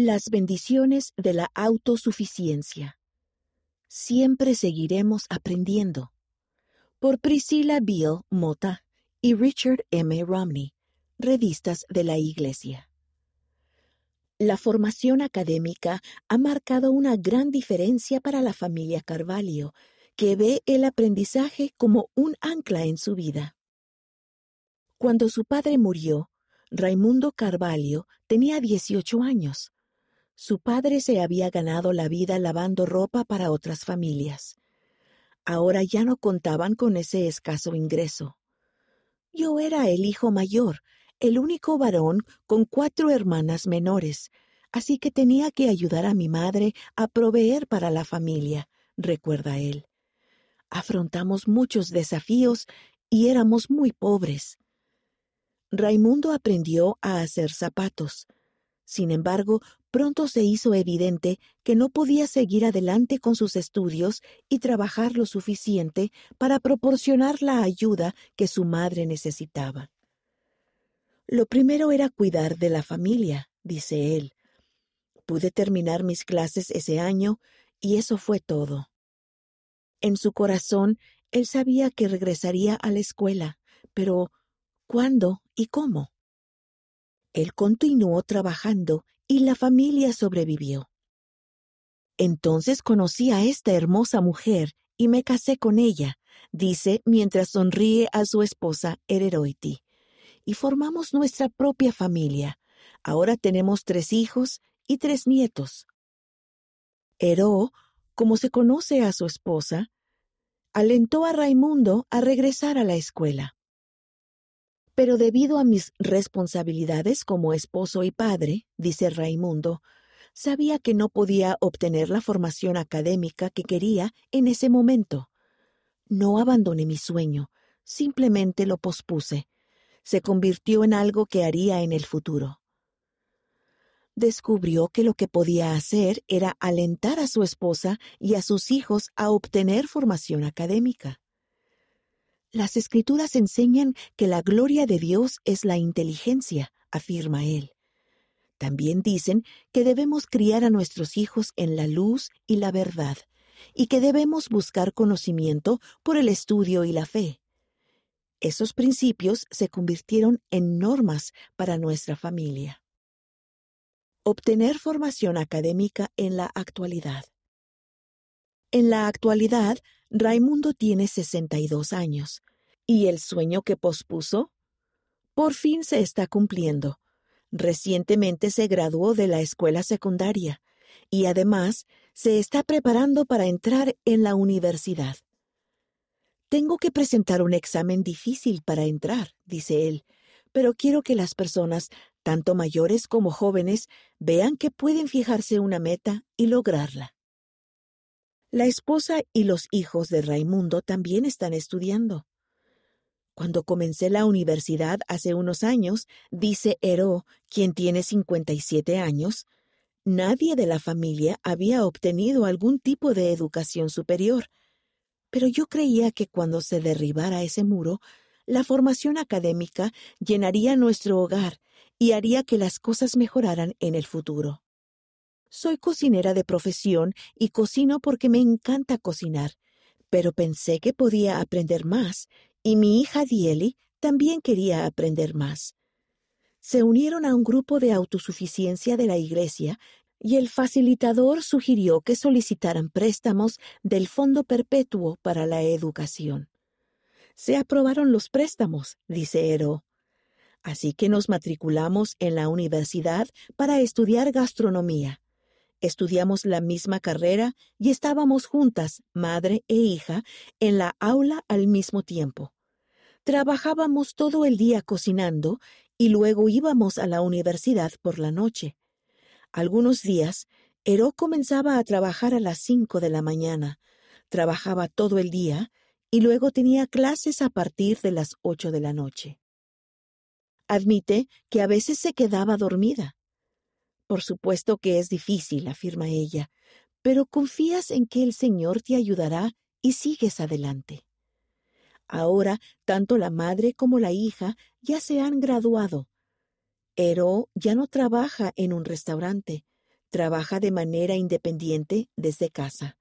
Las bendiciones de la autosuficiencia. Siempre seguiremos aprendiendo. Por Priscilla Beale Mota y Richard M. Romney, revistas de la Iglesia. La formación académica ha marcado una gran diferencia para la familia Carvalho, que ve el aprendizaje como un ancla en su vida. Cuando su padre murió, Raimundo Carvalho tenía 18 años. Su padre se había ganado la vida lavando ropa para otras familias. Ahora ya no contaban con ese escaso ingreso. Yo era el hijo mayor, el único varón con cuatro hermanas menores, así que tenía que ayudar a mi madre a proveer para la familia, recuerda él. Afrontamos muchos desafíos y éramos muy pobres. Raimundo aprendió a hacer zapatos. Sin embargo, pronto se hizo evidente que no podía seguir adelante con sus estudios y trabajar lo suficiente para proporcionar la ayuda que su madre necesitaba. Lo primero era cuidar de la familia, dice él. Pude terminar mis clases ese año y eso fue todo. En su corazón, él sabía que regresaría a la escuela, pero ¿cuándo y cómo? Él continuó trabajando y la familia sobrevivió. Entonces conocí a esta hermosa mujer y me casé con ella, dice mientras sonríe a su esposa Ereroiti. Y formamos nuestra propia familia. Ahora tenemos tres hijos y tres nietos. Ero, como se conoce a su esposa, alentó a Raimundo a regresar a la escuela. Pero debido a mis responsabilidades como esposo y padre, dice Raimundo, sabía que no podía obtener la formación académica que quería en ese momento. No abandoné mi sueño, simplemente lo pospuse. Se convirtió en algo que haría en el futuro. Descubrió que lo que podía hacer era alentar a su esposa y a sus hijos a obtener formación académica. Las escrituras enseñan que la gloria de Dios es la inteligencia, afirma él. También dicen que debemos criar a nuestros hijos en la luz y la verdad, y que debemos buscar conocimiento por el estudio y la fe. Esos principios se convirtieron en normas para nuestra familia. Obtener formación académica en la actualidad. En la actualidad, Raimundo tiene 62 años, y el sueño que pospuso, por fin se está cumpliendo. Recientemente se graduó de la escuela secundaria y además se está preparando para entrar en la universidad. Tengo que presentar un examen difícil para entrar, dice él, pero quiero que las personas, tanto mayores como jóvenes, vean que pueden fijarse una meta y lograrla. La esposa y los hijos de Raimundo también están estudiando. Cuando comencé la universidad hace unos años, dice Hero, quien tiene 57 años, nadie de la familia había obtenido algún tipo de educación superior. Pero yo creía que cuando se derribara ese muro, la formación académica llenaría nuestro hogar y haría que las cosas mejoraran en el futuro. Soy cocinera de profesión y cocino porque me encanta cocinar, pero pensé que podía aprender más, y mi hija Dieli también quería aprender más. Se unieron a un grupo de autosuficiencia de la Iglesia y el facilitador sugirió que solicitaran préstamos del Fondo Perpetuo para la Educación. Se aprobaron los préstamos, dice Ero. Así que nos matriculamos en la universidad para estudiar gastronomía. Estudiamos la misma carrera y estábamos juntas, madre e hija, en la aula al mismo tiempo. Trabajábamos todo el día cocinando y luego íbamos a la universidad por la noche. Algunos días, Ero comenzaba a trabajar a las cinco de la mañana, trabajaba todo el día y luego tenía clases a partir de las ocho de la noche. Admite que a veces se quedaba dormida. Por supuesto que es difícil, afirma ella, pero confías en que el Señor te ayudará y sigues adelante. Ahora, tanto la madre como la hija ya se han graduado. Ero ya no trabaja en un restaurante, trabaja de manera independiente desde casa.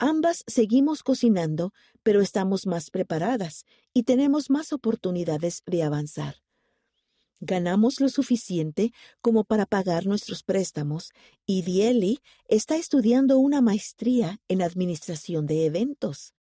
Ambas seguimos cocinando, pero estamos más preparadas y tenemos más oportunidades de avanzar. Ganamos lo suficiente como para pagar nuestros préstamos y Dieli está estudiando una maestría en administración de eventos.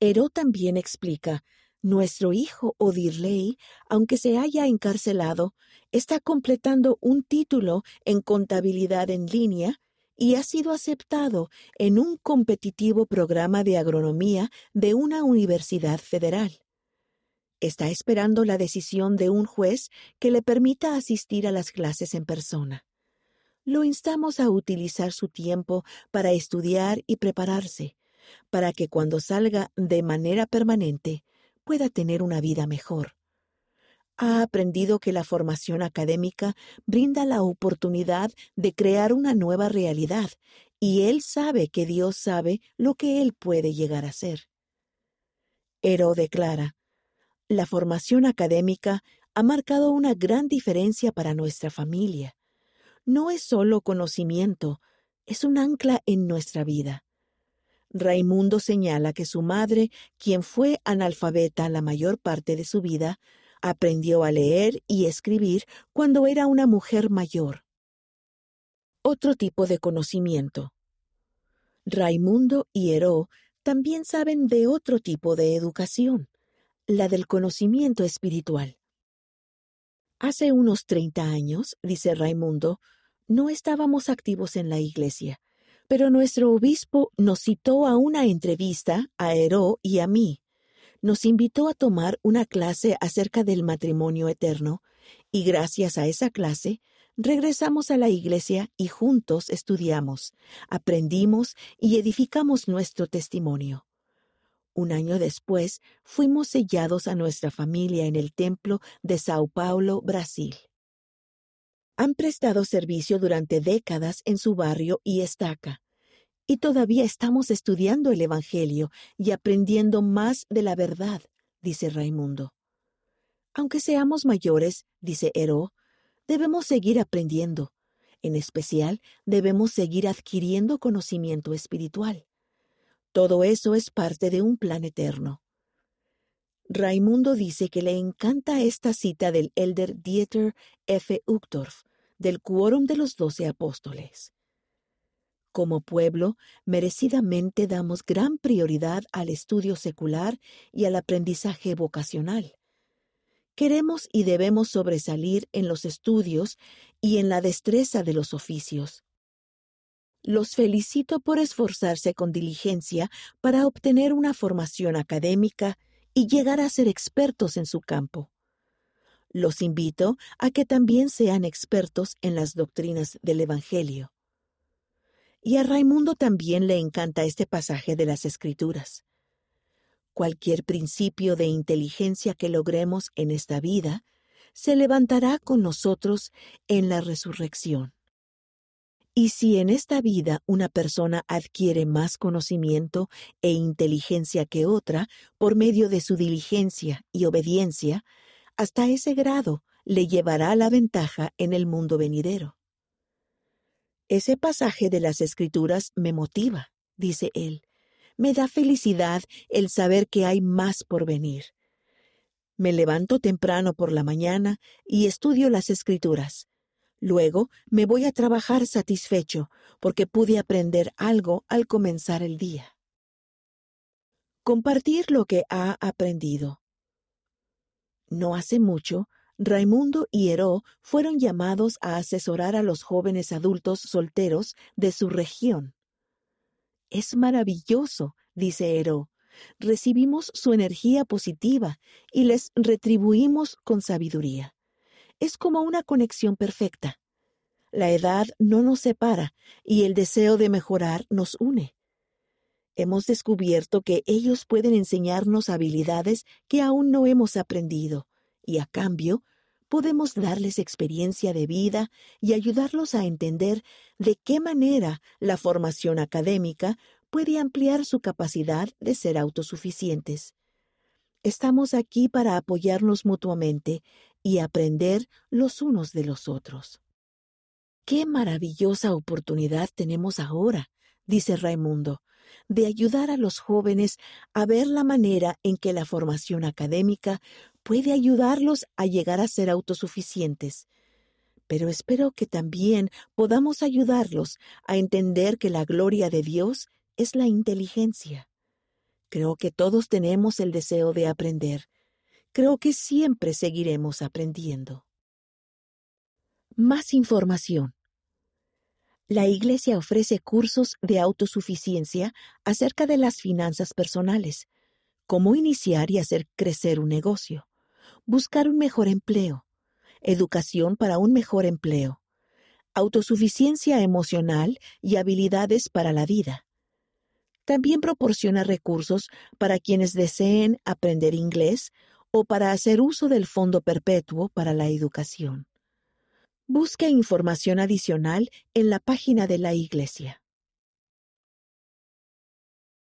Ero también explica, nuestro hijo Odirley, aunque se haya encarcelado, está completando un título en contabilidad en línea y ha sido aceptado en un competitivo programa de agronomía de una universidad federal. Está esperando la decisión de un juez que le permita asistir a las clases en persona. Lo instamos a utilizar su tiempo para estudiar y prepararse, para que cuando salga de manera permanente pueda tener una vida mejor. Ha aprendido que la formación académica brinda la oportunidad de crear una nueva realidad, y él sabe que Dios sabe lo que él puede llegar a ser. Ero declara, la formación académica ha marcado una gran diferencia para nuestra familia. No es solo conocimiento, es un ancla en nuestra vida. Raimundo señala que su madre, quien fue analfabeta la mayor parte de su vida, aprendió a leer y escribir cuando era una mujer mayor. Otro tipo de conocimiento. Raimundo y Heró también saben de otro tipo de educación la del conocimiento espiritual. Hace unos treinta años, dice Raimundo, no estábamos activos en la iglesia, pero nuestro obispo nos citó a una entrevista a Heró y a mí. Nos invitó a tomar una clase acerca del matrimonio eterno, y gracias a esa clase regresamos a la iglesia y juntos estudiamos, aprendimos y edificamos nuestro testimonio. Un año después, fuimos sellados a nuestra familia en el templo de Sao Paulo, Brasil. Han prestado servicio durante décadas en su barrio y estaca, y todavía estamos estudiando el Evangelio y aprendiendo más de la verdad, dice Raimundo. Aunque seamos mayores, dice Heró, debemos seguir aprendiendo. En especial, debemos seguir adquiriendo conocimiento espiritual. Todo eso es parte de un plan eterno. Raimundo dice que le encanta esta cita del elder Dieter F. Uchtdorf, del Quórum de los Doce Apóstoles. Como pueblo, merecidamente damos gran prioridad al estudio secular y al aprendizaje vocacional. Queremos y debemos sobresalir en los estudios y en la destreza de los oficios. Los felicito por esforzarse con diligencia para obtener una formación académica y llegar a ser expertos en su campo. Los invito a que también sean expertos en las doctrinas del Evangelio. Y a Raimundo también le encanta este pasaje de las Escrituras. Cualquier principio de inteligencia que logremos en esta vida se levantará con nosotros en la resurrección. Y si en esta vida una persona adquiere más conocimiento e inteligencia que otra por medio de su diligencia y obediencia, hasta ese grado le llevará la ventaja en el mundo venidero. Ese pasaje de las Escrituras me motiva, dice él. Me da felicidad el saber que hay más por venir. Me levanto temprano por la mañana y estudio las Escrituras Luego me voy a trabajar satisfecho porque pude aprender algo al comenzar el día. Compartir lo que ha aprendido. No hace mucho, Raimundo y Heró fueron llamados a asesorar a los jóvenes adultos solteros de su región. Es maravilloso, dice Heró. Recibimos su energía positiva y les retribuimos con sabiduría es como una conexión perfecta. La edad no nos separa y el deseo de mejorar nos une. Hemos descubierto que ellos pueden enseñarnos habilidades que aún no hemos aprendido, y a cambio podemos darles experiencia de vida y ayudarlos a entender de qué manera la formación académica puede ampliar su capacidad de ser autosuficientes. Estamos aquí para apoyarnos mutuamente y aprender los unos de los otros. Qué maravillosa oportunidad tenemos ahora, dice Raimundo, de ayudar a los jóvenes a ver la manera en que la formación académica puede ayudarlos a llegar a ser autosuficientes. Pero espero que también podamos ayudarlos a entender que la gloria de Dios es la inteligencia. Creo que todos tenemos el deseo de aprender. Creo que siempre seguiremos aprendiendo. Más información. La Iglesia ofrece cursos de autosuficiencia acerca de las finanzas personales, cómo iniciar y hacer crecer un negocio, buscar un mejor empleo, educación para un mejor empleo, autosuficiencia emocional y habilidades para la vida. También proporciona recursos para quienes deseen aprender inglés o para hacer uso del Fondo Perpetuo para la Educación. Busque información adicional en la página de la Iglesia.